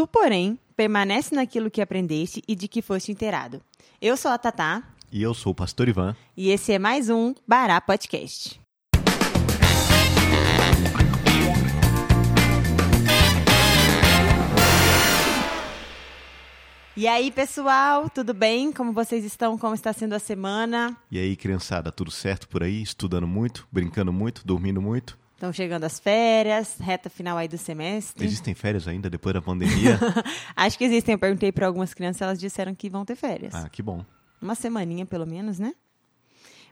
Tu, porém, permanece naquilo que aprendeste e de que foste inteirado. Eu sou a Tatá. E eu sou o Pastor Ivan. E esse é mais um Bará Podcast. E aí, pessoal, tudo bem? Como vocês estão? Como está sendo a semana? E aí, criançada, tudo certo por aí? Estudando muito, brincando muito, dormindo muito? Estão chegando as férias, reta final aí do semestre. Existem férias ainda depois da pandemia? Acho que existem. Eu perguntei para algumas crianças, elas disseram que vão ter férias. Ah, que bom. Uma semaninha, pelo menos, né?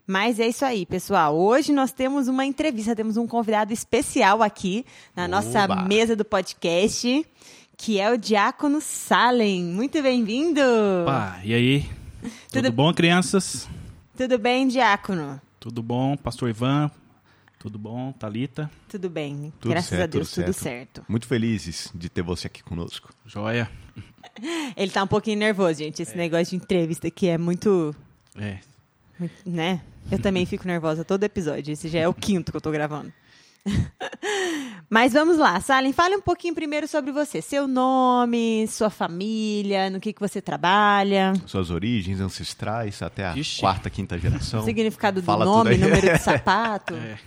Mas é isso aí, pessoal. Hoje nós temos uma entrevista, temos um convidado especial aqui na Oba. nossa mesa do podcast, que é o Diácono Salem. Muito bem-vindo! E aí? Tudo- Tudo bom, crianças? Tudo bem, Diácono? Tudo bom, Pastor Ivan? Tudo bom, Talita? Tudo bem, Tudo graças certo, a Deus, tudo tudo certo. certo. Muito felizes de ter você aqui conosco. Joia? Ele tá um pouquinho nervoso, gente. Esse negócio de entrevista aqui é muito, É. muito, né? Eu também fico nervosa todo episódio. Esse já é o quinto que eu tô gravando. Mas vamos lá, Salem, fale um pouquinho primeiro sobre você. Seu nome, sua família, no que, que você trabalha, Suas origens ancestrais até a Ixi. quarta, quinta geração. o significado do Fala nome, número de sapato. É.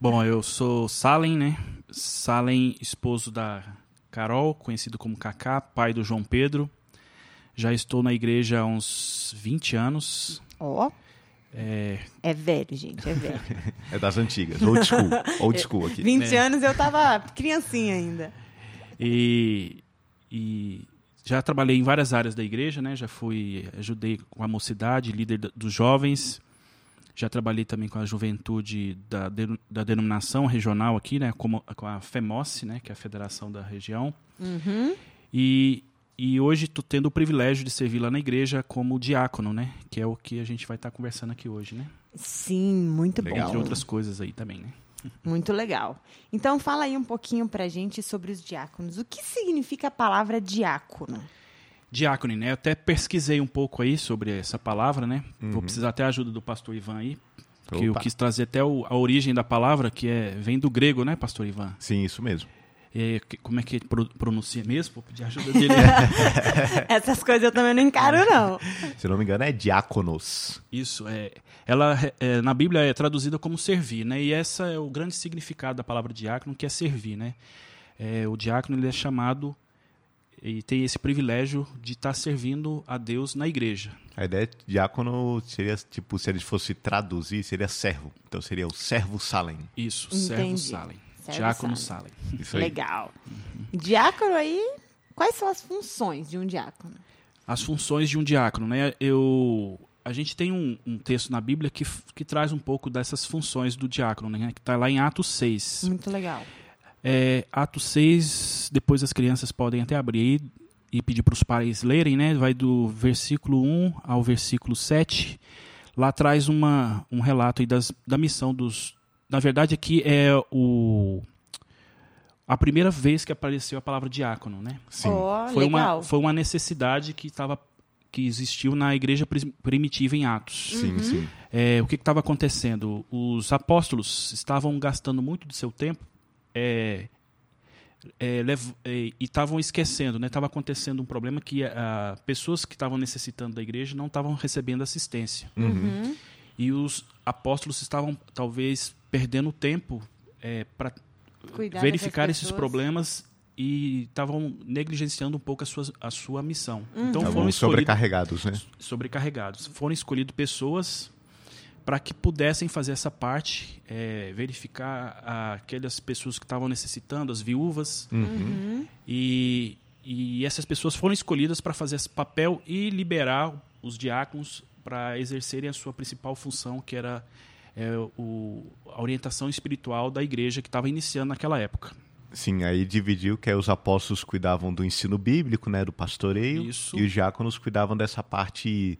Bom, eu sou Salem, né? Salem, esposo da Carol, conhecido como Cacá, pai do João Pedro. Já estou na igreja há uns 20 anos. Ó, É, é velho, gente, é velho. É das antigas, old school. Old school aqui. 20 anos eu tava criancinha ainda. e, e já trabalhei em várias áreas da igreja, né? Já fui, ajudei com a mocidade, líder dos jovens. Já trabalhei também com a juventude da, da denominação regional aqui, né? Como, com a FEMOS, né? Que é a federação da região. Uhum. E, e hoje estou tendo o privilégio de servir lá na igreja como diácono, né? Que é o que a gente vai estar conversando aqui hoje, né? Sim, muito Legal. Entre bom. outras coisas aí também, né? Muito legal. Então fala aí um pouquinho pra gente sobre os diáconos. O que significa a palavra diácono? Diácono, né? Eu até pesquisei um pouco aí sobre essa palavra, né? Uhum. Vou precisar até a ajuda do pastor Ivan aí, porque eu Opa. quis trazer até o- a origem da palavra, que é vem do grego, né, pastor Ivan? Sim, isso mesmo. Que- como é que pro- pronuncia mesmo? Vou pedir ajuda dele. Essas coisas eu também não encaro, não. Se não me engano, é diáconos. Isso, é, ela é, na Bíblia é traduzida como servir, né? E essa é o grande significado da palavra diácono, que é servir, né? É, o diácono ele é chamado e tem esse privilégio de estar servindo a Deus na igreja. A ideia de diácono seria, tipo, se ele fosse traduzir, seria servo. Então seria o servo Salem. Isso, Entendi. servo Salem. Servo Diácono. Salem. Isso aí. Legal. Diácono aí, quais são as funções de um diácono? As funções de um diácono, né? Eu, a gente tem um, um texto na Bíblia que, que traz um pouco dessas funções do diácono, né? Que está lá em Atos 6. Muito legal. É, Atos 6, depois as crianças podem até abrir e pedir para os pais lerem, né? Vai do versículo 1 ao versículo 7. Lá traz uma, um relato aí das, da missão dos. Na verdade, aqui é o. A primeira vez que apareceu a palavra diácono, né? Sim. Ó, foi, legal. uma, foi uma necessidade que, tava, que existiu na igreja primitiva em Atos. Sim, sim. É, o que estava acontecendo? Os apóstolos estavam gastando muito do seu tempo é, é, lev- é, e estavam esquecendo, né? Estava acontecendo um problema que ah, pessoas que estavam necessitando da igreja não estavam recebendo assistência. Uhum. E os apóstolos estavam, talvez, perdendo tempo para Cuidar verificar esses problemas e estavam negligenciando um pouco a sua, a sua missão. Uhum. Então foram Estavam escolhidos sobrecarregados, né? sobrecarregados. Foram escolhidas pessoas para que pudessem fazer essa parte, é, verificar aquelas pessoas que estavam necessitando, as viúvas, Uhum. e, e essas pessoas foram escolhidas para fazer esse papel e liberar os diáconos para exercerem a sua principal função, que era é, o, a orientação espiritual da igreja que estava iniciando naquela época. Sim, aí dividiu que aí os apóstolos cuidavam do ensino bíblico, né, do pastoreio, Isso. e os diáconos cuidavam dessa parte,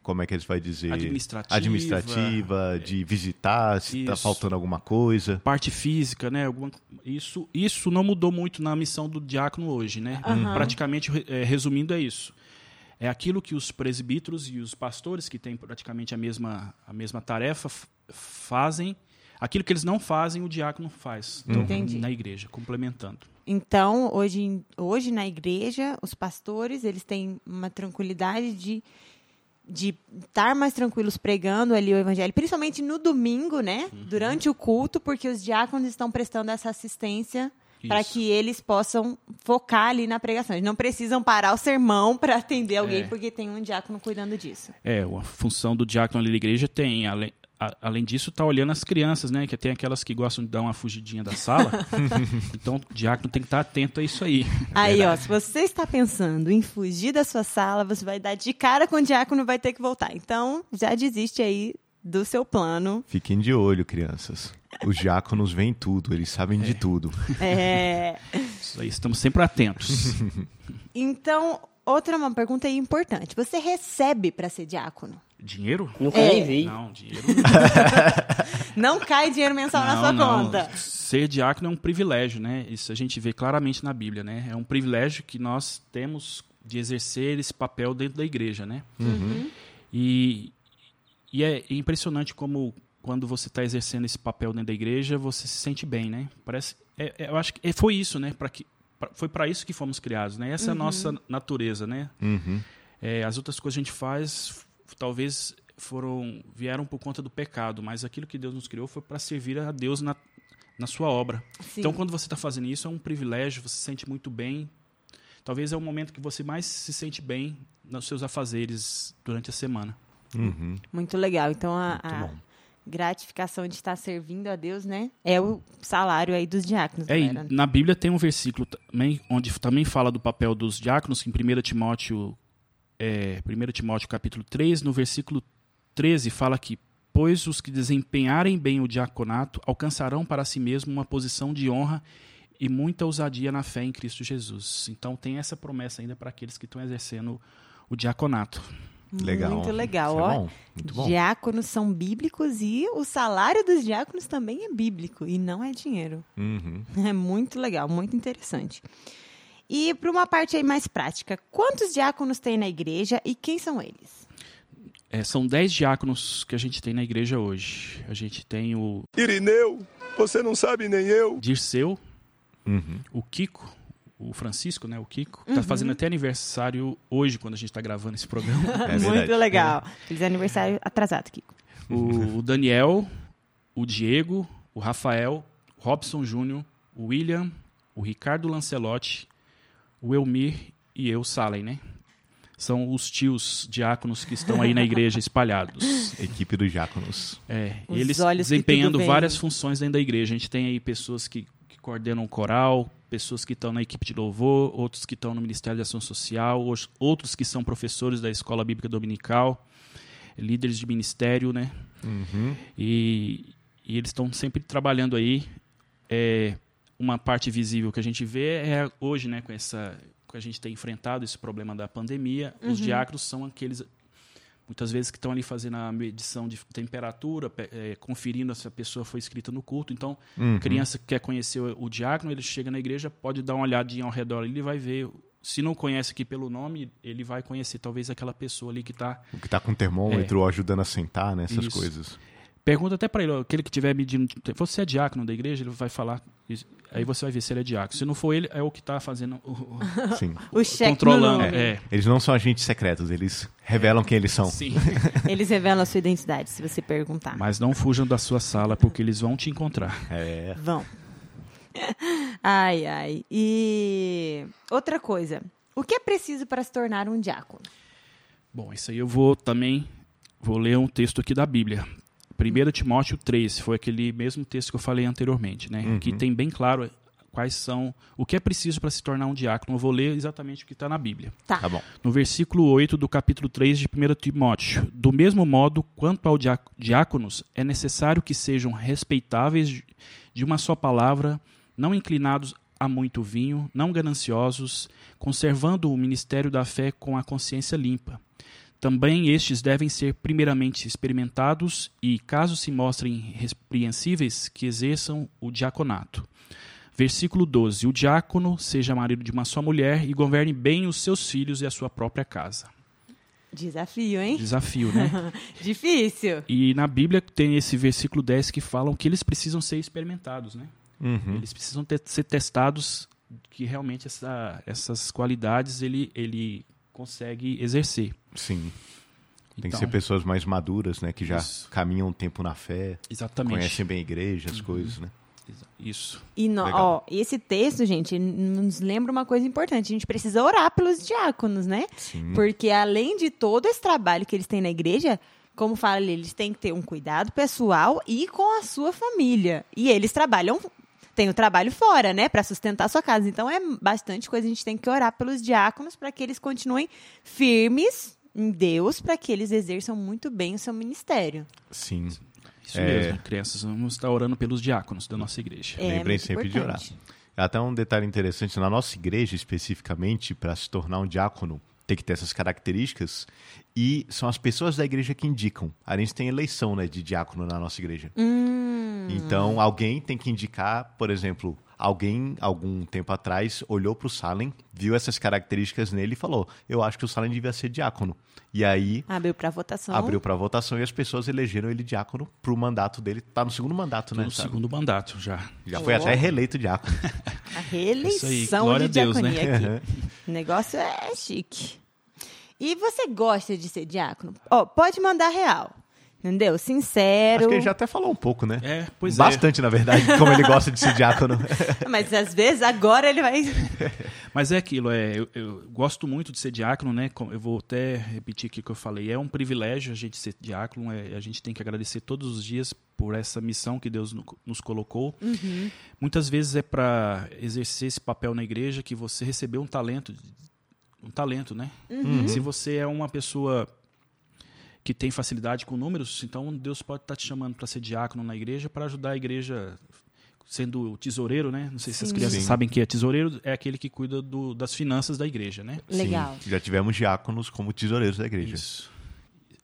como é que eles vai dizer? Administrativa. Administrativa, de visitar, se está faltando alguma coisa. parte física, né? Alguma, isso, isso não mudou muito na missão do diácono hoje, né? Aham. Praticamente, é, resumindo, é isso. É aquilo que os presbíteros e os pastores, que têm praticamente a mesma, a mesma tarefa, fazem. Aquilo que eles não fazem, o diácono faz. Então, Entendi. Na igreja, complementando. Então, hoje, hoje na igreja, os pastores, eles têm uma tranquilidade de de estar mais tranquilos pregando ali o evangelho, principalmente no domingo, né? Uhum. Durante o culto, porque os diáconos estão prestando essa assistência para que eles possam focar ali na pregação. Eles não precisam parar o sermão para atender alguém, É. porque tem um diácono cuidando disso. É, a função do diácono ali na igreja tem, além, a- além disso, tá olhando as crianças, né? Que tem aquelas que gostam de dar uma fugidinha da sala. então, o diácono tem que estar atento a isso aí. Aí, ó, se você está pensando em fugir da sua sala, você vai dar de cara com o diácono e vai ter que voltar. Então, já desiste aí do seu plano. Fiquem de olho, crianças. Os diáconos veem tudo, eles sabem de tudo. É... Isso aí, estamos sempre atentos. Então, outra uma pergunta aí importante. Você recebe para ser diácono? Dinheiro? Nunca É. nem vi. Não, dinheiro Não cai dinheiro mensal na não, sua não. conta. Ser diácono é um privilégio, né? Isso a gente vê claramente na Bíblia, né? É um privilégio que nós temos de exercer esse papel dentro da igreja, né? E, e é impressionante como quando você está exercendo esse papel dentro da igreja, você se sente bem, né? Parece, é- é- eu acho que é- foi isso, né? Pra que, pra- foi para isso que fomos criados, né? Essa é a nossa natureza, né? Uhum. É, as outras coisas que a gente faz, talvez foram vieram por conta do pecado, mas aquilo que Deus nos criou foi para servir a Deus na, na sua obra. Sim. Então, quando você está fazendo isso, é um privilégio, você se sente muito bem. Talvez é o momento que você mais se sente bem nos seus afazeres durante a semana. Uhum. Muito legal. Então, a, a gratificação de estar servindo a Deus, né? É o salário aí dos diáconos. É, e na Bíblia tem um versículo também, onde também fala do papel dos diáconos, em 1 Timóteo, é, 1 Timóteo capítulo 3, no versículo 13, fala que pois os que desempenharem bem o diaconato alcançarão para si mesmo uma posição de honra e muita ousadia na fé em Cristo Jesus. Então tem essa promessa ainda para aqueles que estão exercendo o diaconato. Legal. Muito legal. Isso é ó. bom, Muito bom. Diáconos são bíblicos e o salário dos diáconos também é bíblico e não é dinheiro. Uhum. É muito legal, muito interessante. E para uma parte aí mais prática, quantos diáconos tem na igreja e quem são eles? É, são dez diáconos que a gente tem na igreja hoje. A gente tem o Irineu, você não sabe nem eu. Dirceu, Uhum. o Kiko, o Francisco, né? O Kiko, tá fazendo até aniversário hoje, quando a gente tá gravando esse programa. É muito legal. Feliz aniversário atrasado, Kiko. o, o Daniel, o Diego, o Rafael, o Robson Júnior, o William, o Ricardo Lancelotti, o Elmir e eu, Salen, né? São os tios diáconos que estão aí na igreja espalhados. Equipe dos diáconos. É, Os eles desempenhando várias funções dentro da igreja. A gente tem aí pessoas que, que coordenam o coral, pessoas que estão na equipe de louvor, outros que estão no Ministério de Ação Social, os- outros que são professores da Escola Bíblica Dominical, líderes de ministério, né? Uhum. E, e eles estão sempre trabalhando aí. É, uma parte visível que a gente vê é hoje, né, com essa que a gente tem enfrentado esse problema da pandemia, os diáconos são aqueles muitas vezes que estão ali fazendo a medição de temperatura, pe- é, conferindo se a pessoa foi inscrita no culto. Então, Uhum. criança que quer conhecer o, o diácono, ele chega na igreja, pode dar uma olhadinha ao redor, ele vai ver. Se não conhece aqui pelo nome, ele vai conhecer talvez aquela pessoa ali que está O que tá com termômetro ajudando a sentar, né? Essas É. Isso. coisas. Pergunta até para ele, ó, aquele que estiver medindo. Você é diácono da igreja? Ele vai falar. Aí você vai ver se ele é diácono. Se não for ele, é o que está fazendo. o- o- Sim. O cheque controlando. nome. É. Eles não são agentes secretos, eles revelam quem eles são. Sim. Eles revelam a sua identidade, se você perguntar. Mas não fujam da sua sala, porque eles vão te encontrar. É. Vão. Ai, ai. E outra coisa. O que é preciso para se tornar um diácono? Bom, isso aí eu vou também. Vou ler um texto aqui da Bíblia. 1 Timóteo 3, foi aquele mesmo texto que eu falei anteriormente, né? Aqui tem bem claro quais são. O que é preciso para se tornar um diácono. Eu vou ler exatamente o que está na Bíblia. Tá. Tá bom. no versículo 8 do capítulo 3 de 1 Timóteo. Do mesmo modo, quanto ao diá- diáconos, é necessário que sejam respeitáveis de uma só palavra, não inclinados a muito vinho, não gananciosos, conservando o ministério da fé com a consciência limpa. Também estes devem ser primeiramente experimentados e, caso se mostrem repreensíveis, que exerçam o diaconato. Versículo 12: O diácono seja marido de uma só mulher e governe bem os seus filhos e a sua própria casa. Desafio, hein? Desafio, né? Difícil. E na Bíblia tem esse versículo 10 que falam que eles precisam ser experimentados, né? Uhum. Eles precisam ter- ser testados que realmente essa, essas qualidades ele, ele consegue exercer. Sim. Tem que Então, ser pessoas mais maduras, né? Que já Isso. caminham um tempo na fé, Exatamente. conhecem bem a igreja, as coisas, né? Isso. E no- ó, esse texto, gente, nos lembra uma coisa importante. A gente precisa orar pelos diáconos, né? Sim. Porque além de todo esse trabalho que eles têm na igreja, como fala ali, eles têm que ter um cuidado pessoal e com a sua família. E eles trabalham, têm o trabalho fora, né, Pra sustentar a sua casa. Então é bastante coisa. A gente tem que orar pelos diáconos para que eles continuem firmes em Deus, para que eles exerçam muito bem o seu ministério. Sim. Isso É. mesmo, crianças. Vamos estar orando pelos diáconos da nossa igreja. É Lembrem muito sempre de orar. importante. Até um detalhe interessante, na nossa igreja especificamente, para se tornar um diácono, tem que ter essas características. E são as pessoas da igreja que indicam. A gente tem eleição né, de diácono na nossa igreja. Hum. Então, alguém tem que indicar, por exemplo, alguém, algum tempo atrás, olhou para o Salem, viu essas características nele e falou: Eu acho que o Salem devia ser diácono. E aí Abriu para votação. abriu para votação e as pessoas elegeram ele diácono para o mandato dele. Tá no segundo mandato, né? no sabe? segundo mandato já. Já foi Ó. até reeleito diácono. A reeleição aí, de a Deus, né? aqui. O negócio é chique. E você gosta de ser diácono? Ó, pode mandar real. Entendeu? Sincero. Acho que ele já até falou um pouco, né? É, pois é. Bastante, na verdade, como ele gosta de ser diácono. Mas às vezes agora ele vai. Mas é aquilo, é, eu, eu gosto muito de ser diácono, né? Eu vou até repetir aqui o que eu falei. É um privilégio a gente ser diácono, é, a gente tem que agradecer todos os dias por essa missão que Deus no- nos colocou. Muitas vezes é para exercer esse papel na igreja que você recebeu um talento, um talento, né? Se você é uma pessoa que tem facilidade com números, então Deus pode estar te chamando para ser diácono na igreja para ajudar a igreja sendo tesoureiro, né? Não sei se as Sim. crianças Sim. sabem que é tesoureiro, é aquele que cuida do- das finanças da igreja, né? Legal. Sim, já tivemos diáconos como tesoureiros da igreja. Isso.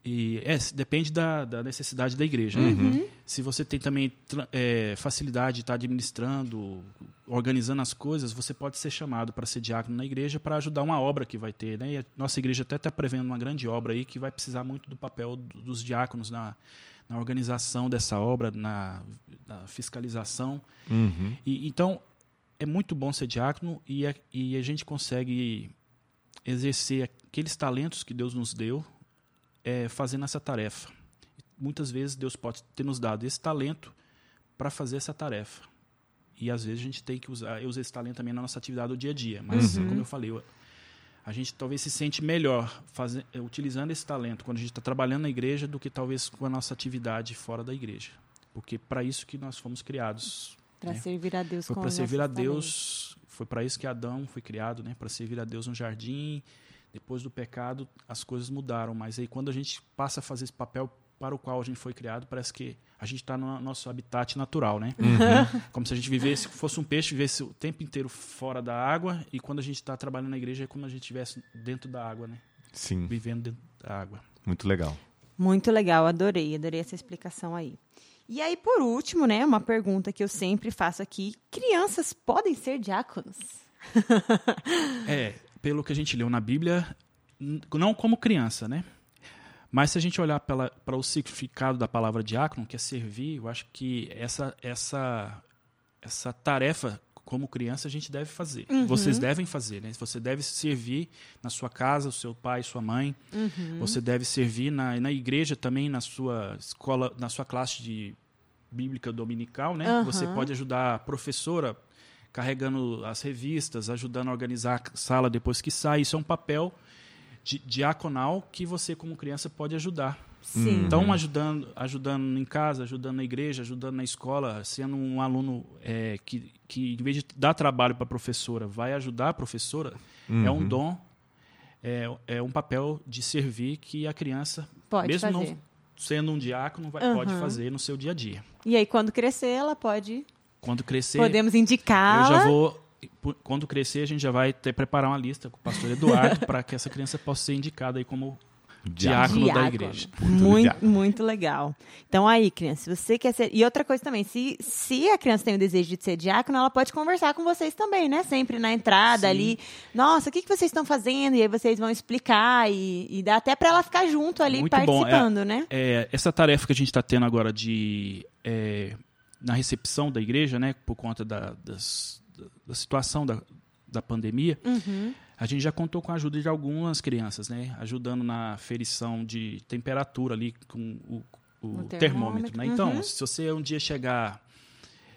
E é, depende da, da necessidade da igreja. Uhum. né? Se você tem também é, facilidade de estar administrando, organizando as coisas, você pode ser chamado para ser diácono na igreja para ajudar uma obra que vai ter. Né? E a nossa igreja até está prevendo uma grande obra aí que vai precisar muito do papel do- dos diáconos na, na organização dessa obra, na, na fiscalização. Uhum. E, então, é muito bom ser diácono e a, e a gente consegue exercer aqueles talentos que Deus nos deu é, fazendo essa tarefa. Muitas vezes Deus pode ter nos dado esse talento para fazer essa tarefa. E às vezes a gente tem que usar, eu uso esse talento também na nossa atividade do dia a dia. Mas, como eu falei, eu- a gente talvez se sente melhor faze- eh, utilizando esse talento quando a gente está trabalhando na igreja do que talvez com a nossa atividade fora da igreja. Porque para isso que nós fomos criados. Para né? servir a Deus Foi com para servir a talentos. Deus, foi para isso que Adão foi criado, né? Para servir a Deus no jardim. Depois do pecado, as coisas mudaram, mas aí quando a gente passa a fazer esse papel para o qual a gente foi criado, parece que a gente está no nosso habitat natural, né? Uhum. Como se a gente vivesse, fosse um peixe, vivesse o tempo inteiro fora da água, e quando a gente está trabalhando na igreja é como a gente estivesse dentro da água, né? Sim, Vivendo dentro da água. muito legal. Muito legal, adorei, adorei essa explicação aí. E aí, por último, né, uma pergunta que eu sempre faço aqui: crianças podem ser diáconos? É, pelo que a gente leu na Bíblia, não como criança, né? Mas se a gente olhar para o significado da palavra diácono, que é servir, eu acho que essa, essa, essa tarefa, como criança, a gente deve fazer. Vocês devem fazer, né? Você deve servir na sua casa, o seu pai, sua mãe. Você deve servir na, na igreja também, na sua escola, na sua classe de bíblica dominical, né? Aham. Você pode ajudar a professora carregando as revistas, ajudando a organizar a sala depois que sai. Isso é um papel di- diaconal que você, como criança, pode ajudar. Sim. Então, ajudando, ajudando em casa, ajudando na igreja, ajudando na escola, sendo um aluno é, que, que, em vez de dar trabalho para a professora, vai ajudar a professora, é um dom, é, é um papel de servir que a criança, Pode mesmo fazer. não sendo um diácono, vai, Aham. pode fazer no seu dia a dia. E aí, quando crescer, ela pode. Quando crescer, Podemos eu indicá-la. já vou. Quando crescer, a gente já vai ter preparar uma lista com o pastor Eduardo para que essa criança possa ser indicada aí como diácono, da igreja. Muito, diácono. muito legal. Então, aí, criança, se você quer ser. E outra coisa também, se, se a criança tem o desejo de ser diácono, ela pode conversar com vocês também, né? Sempre na entrada Sim. ali. Nossa, o que, que vocês estão fazendo? E aí vocês vão explicar e, e dá até para ela ficar junto ali Muito bom. participando, né? É, essa tarefa que a gente está tendo agora de é, na recepção da igreja, né, por conta da- das, da situação da, da pandemia, Uhum. a gente já contou com a ajuda de algumas crianças, né? Ajudando na ferição de temperatura ali com o, o termômetro, termômetro, né? Então, uhum. se você um dia chegar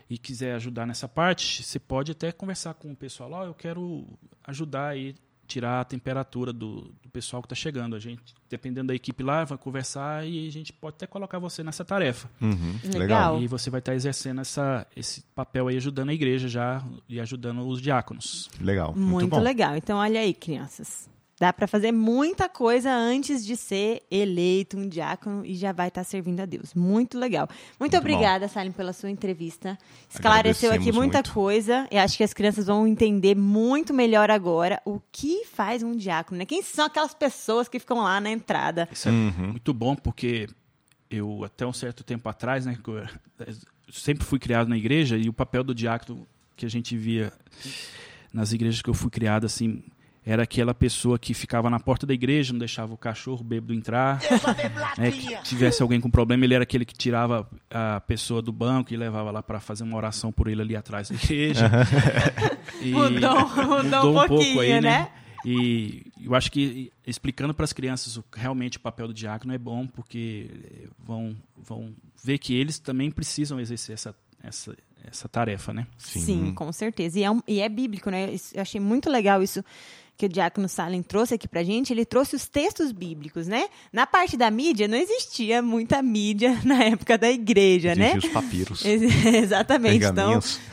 e quiser ajudar nessa parte, você pode até conversar com o pessoal, ó, eu quero ajudar aí tirar a temperatura do, do pessoal que está chegando. A gente, dependendo da equipe lá, vai conversar e a gente pode até colocar você nessa tarefa. Uhum, Legal. E você vai estar exercendo essa, esse papel aí, ajudando a igreja já e ajudando os diáconos. Legal. Muito, Muito, bom. legal. Então, olha aí, crianças. Dá para fazer muita coisa antes de ser eleito um diácono e já vai estar servindo a Deus. Muito legal. Muito, Muito obrigada, Salim, pela sua entrevista. Esclareceu aqui muita muito. coisa. E acho que as crianças vão entender muito melhor agora o que faz um diácono, né? Quem são aquelas pessoas que ficam lá na entrada? Isso é Uhum. muito bom porque eu, até um certo tempo atrás, né, sempre fui criado na igreja e o papel do diácono que a gente via nas igrejas que eu fui criado, assim, era aquela pessoa que ficava na porta da igreja, não deixava o cachorro bêbado entrar. né, que tivesse alguém com problema, ele era aquele que tirava a pessoa do banco e levava lá para fazer uma oração por ele ali atrás da igreja. E Mudou- mudou um pouquinho, né? E eu acho que explicando para as crianças o, realmente o papel do diácono é bom, porque vão, vão ver que eles também precisam exercer essa, essa, essa tarefa, né? Sim, com certeza. E é, um- e é bíblico, né? Eu achei muito legal isso que o Diácono Salem trouxe aqui pra gente. Ele trouxe os textos bíblicos, né? Na parte da mídia, não existia muita mídia na época da igreja, né? Existem os papiros. Ex- Exatamente. Então,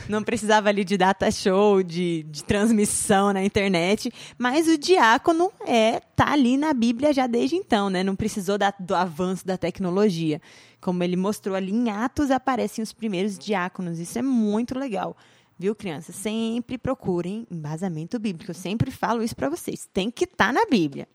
não precisava ali de data show, de, de transmissão na internet. Mas o diácono é tá ali na Bíblia já desde então, né? Não precisou da- do avanço da tecnologia. Como ele mostrou ali em Atos, aparecem os primeiros diáconos. Isso é muito legal. Viu, crianças? Sempre procurem embasamento bíblico. Eu sempre falo isso para vocês. Tem que estar na Bíblia.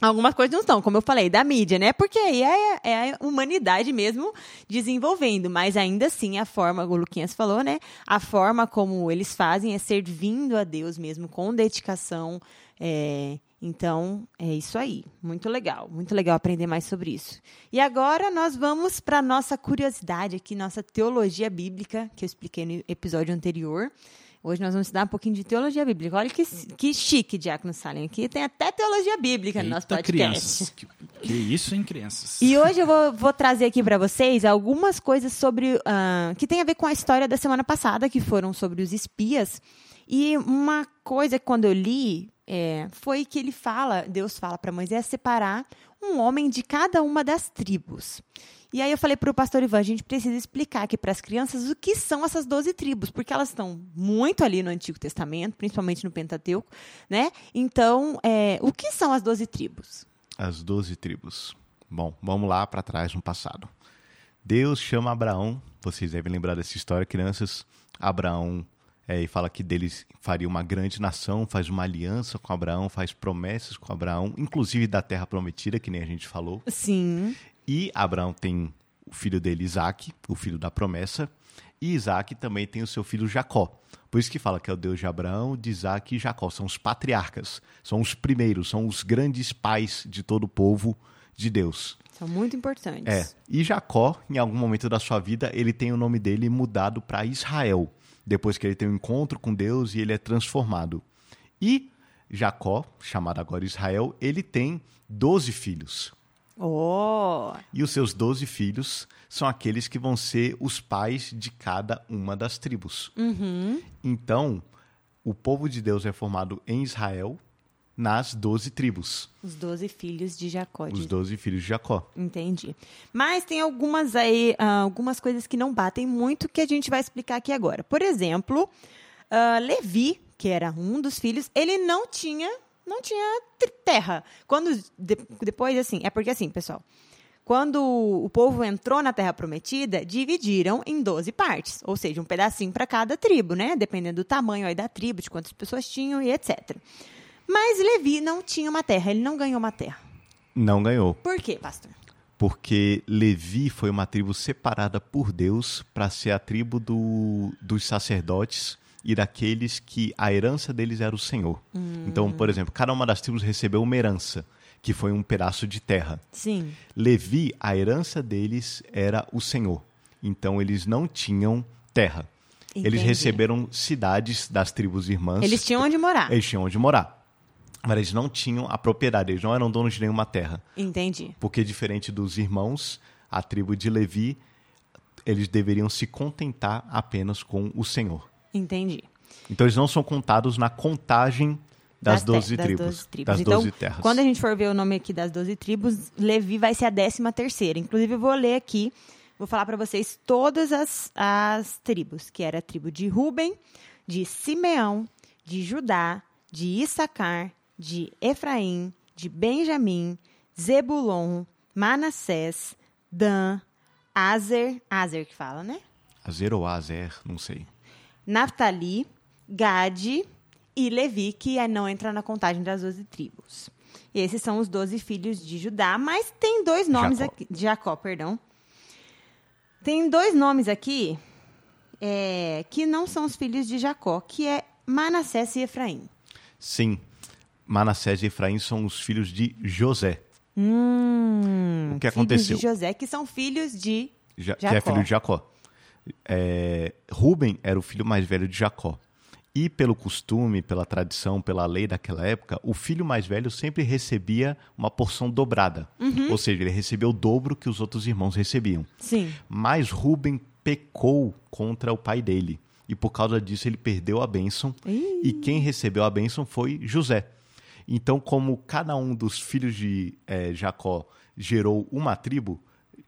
Algumas coisas não estão, como eu falei, da mídia, né? Porque aí é, é a humanidade mesmo desenvolvendo, mas ainda assim a forma, o Luquinhas falou, né? A forma como eles fazem é servindo a Deus mesmo, com dedicação. é, então, é isso aí. Muito legal, muito legal aprender mais sobre isso. E agora nós vamos para nossa curiosidade aqui, nossa teologia bíblica, que eu expliquei no episódio anterior. Hoje nós vamos estudar um pouquinho de teologia bíblica. Olha que, que chique, Diácono. Aqui tem até teologia bíblica no nosso Eita, podcast. crianças. Que, que isso, hein, crianças? E hoje eu vou, vou trazer aqui para vocês algumas coisas sobre ah, que tem a ver com a história da semana passada, que foram sobre os espias. E uma coisa que quando eu li é, foi que ele fala, Deus fala para Moisés separar um homem de cada uma das tribos. E aí eu falei para o pastor Ivan, a gente precisa explicar aqui para as crianças o que são essas 12 tribos, porque elas estão muito ali no Antigo Testamento, principalmente no Pentateuco, né? Então, é, o que são as 12 tribos? As doze tribos. Bom, vamos lá para trás no passado. Deus chama Abraão, vocês devem lembrar dessa história, crianças. Abraão é, e fala que deles faria uma grande nação, faz uma aliança com Abraão, faz promessas com Abraão, inclusive da terra prometida, que nem a gente falou. Sim. E Abraão tem o filho dele, Isaac, o filho da promessa. E Isaac também tem o seu filho Jacó. Por isso que fala que é o Deus de Abraão, de Isaac e Jacó. São os patriarcas, são os primeiros, são os grandes pais de todo o povo de Deus. São muito importantes. É. E Jacó, em algum momento da sua vida, ele tem o nome dele mudado para Israel, depois que ele tem um encontro com Deus e ele é transformado. E Jacó, chamado agora Israel, ele tem 12 filhos. Oh, E os seus doze filhos são aqueles que vão ser os pais de cada uma das tribos. Então, o povo de Deus é formado em Israel nas doze tribos. os 12 filhos de Jacó. Os doze filhos de Jacó. Entendi. Mas tem algumas aí, ah, algumas coisas que não batem muito que a gente vai explicar aqui agora. Por exemplo, ah, Levi, que era um dos filhos, ele não tinha, não tinha terra. Quando de- depois assim, é porque assim, pessoal, quando o povo entrou na terra prometida, dividiram em 12 partes, ou seja, um pedacinho para cada tribo, né? Dependendo do tamanho aí da tribo, de quantas pessoas tinham e etc. Mas Levi não tinha uma terra, ele não ganhou uma terra. Não ganhou, Por quê, pastor? porque Levi foi uma tribo separada por Deus para ser a tribo do- dos sacerdotes e daqueles que a herança deles era o Senhor. Então, por exemplo, cada uma das tribos recebeu uma herança, que foi um pedaço de terra. Sim. Levi, a herança deles era o Senhor. Então eles não tinham terra. Eles Entendi. receberam cidades das tribos irmãs. Eles tinham onde morar. Eles tinham onde morar. Mas eles não tinham a propriedade, eles não eram donos de nenhuma terra. Entendi. Porque, diferente dos irmãos, a tribo de Levi, eles deveriam se contentar apenas com o Senhor. Entendi. Então, eles não são contados na contagem das, te- 12 das tribos. 12 tribos. Das então, 12 terras. quando a gente for ver o nome aqui das 12 tribos, Levi vai ser a 13 terceira. Inclusive, eu vou ler aqui, vou falar para vocês todas as, as tribos, que era a tribo de Ruben, de Simeão, de Judá, de Issacar, de Efraim, de Benjamim, Zebulon, Manassés, Dan, Azer, Azer que fala, né? Azer ou Azer, não sei. Naphtali, Gade e Levi, que é- não entra na contagem das 12 tribos. E esses são os 12 filhos de Judá, mas tem dois nomes Jacó. aqui. De Jacó, perdão. Tem dois nomes aqui é, que não são os filhos de Jacó, que é Manassés e Efraim. Sim, Manassés e Efraim são os filhos de José, Hum, O que filhos aconteceu? de José, que são filhos de Ja- que Jacó. é filho de Jacó. É, Ruben era o filho mais velho de Jacó. E pelo costume, pela tradição, pela lei daquela época, o filho mais velho sempre recebia uma porção dobrada. Uhum. Ou seja, ele recebeu o dobro que os outros irmãos recebiam. Sim. Mas Ruben pecou contra o pai dele. E por causa disso ele perdeu a bênção. Ih. E quem recebeu a bênção foi José. Então, como cada um dos filhos de eh, Jacó gerou uma tribo,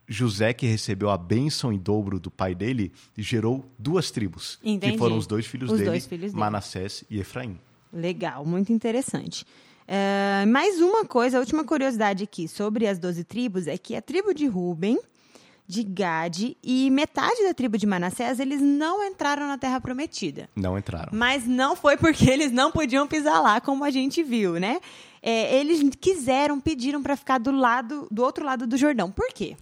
José, que recebeu a bênção em dobro do pai dele, gerou duas tribos. Entendi. Que foram os dois filhos Os dele, dois filhos dele. Manassés e Efraim. Legal, muito interessante. É, mais uma coisa, a última curiosidade aqui sobre as 12 tribos é que a tribo de Ruben, de Gade e metade da tribo de Manassés, eles não entraram na Terra Prometida. Não entraram. Mas não foi porque eles não podiam pisar lá, como a gente viu, né? É, eles quiseram, pediram para ficar do lado, do outro lado do Jordão. Por quê?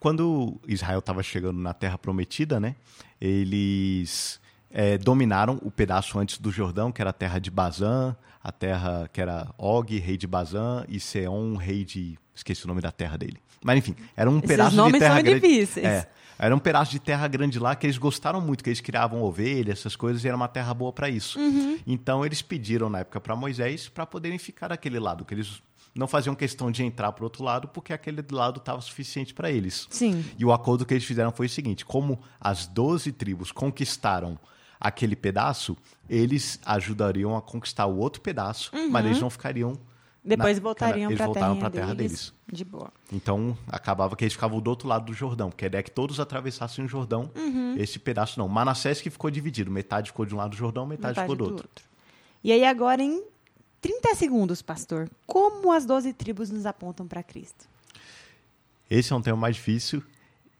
Quando Israel estava chegando na Terra Prometida, né, eles eh, dominaram o pedaço antes do Jordão, que era a terra de Bazã, a terra que era Og, rei de Bazã, e Seon, rei de... Esqueci o nome da terra dele. Mas enfim, era um Esses pedaço de nomes terra são grande. difíceis. É, era um pedaço de terra grande lá que eles gostaram muito, que eles criavam ovelhas, essas coisas, e era uma terra boa para isso. Uhum. Então eles pediram na época para Moisés para poderem ficar daquele lado, que eles não faziam questão de entrar para outro lado, porque aquele lado estava suficiente para eles. Sim. E o acordo que eles fizeram foi o seguinte: como as 12 tribos conquistaram aquele pedaço, eles ajudariam a conquistar o outro pedaço, mas eles não ficariam. Depois na- voltariam para a terra, pra terra deles. deles. De boa. Então acabava que eles ficavam do outro lado do Jordão, porque a ideia é que todos atravessassem o Jordão. Uhum. Esse pedaço não. Manassés que ficou dividido, metade ficou de um lado do Jordão, metade, Metade ficou do do outro. E aí agora em 30 segundos, pastor, como as 12 tribos nos apontam para Cristo? Esse é um tema mais difícil,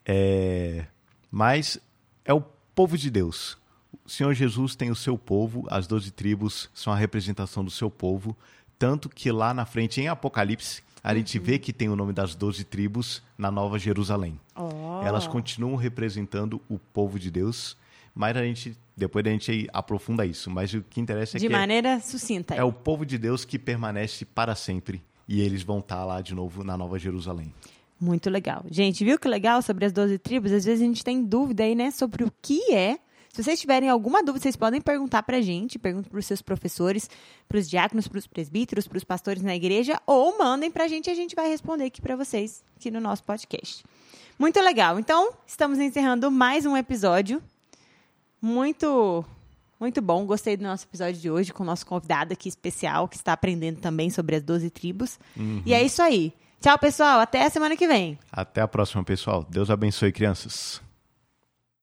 é... mas é o povo de Deus. O Senhor Jesus tem o seu povo, as doze tribos são a representação do seu povo, tanto que lá na frente, em Apocalipse, a gente vê que tem o nome das doze tribos na Nova Jerusalém. Oh. Elas continuam representando o povo de Deus, mas a gente, depois a gente aprofunda isso. Mas o que interessa é De que é- maneira sucinta. é o povo de Deus que permanece para sempre. E eles vão estar lá de novo na Nova Jerusalém. Muito legal. Gente, viu que legal sobre as 12 tribos? Às vezes a gente tem dúvida aí, né, sobre o que é. Se vocês tiverem alguma dúvida, vocês podem perguntar pra gente, perguntem pros seus professores, pros diáconos, pros presbíteros, pros pastores na igreja, ou mandem pra gente e a gente vai responder aqui pra vocês, aqui no nosso podcast. Muito legal. Então, estamos encerrando mais um episódio. Muito muito bom. Gostei do nosso episódio de hoje com o nosso convidado aqui especial, que está aprendendo também sobre as 12 tribos. E é isso aí. Tchau, pessoal. Até a semana que vem. Até a próxima, pessoal. Deus abençoe, crianças.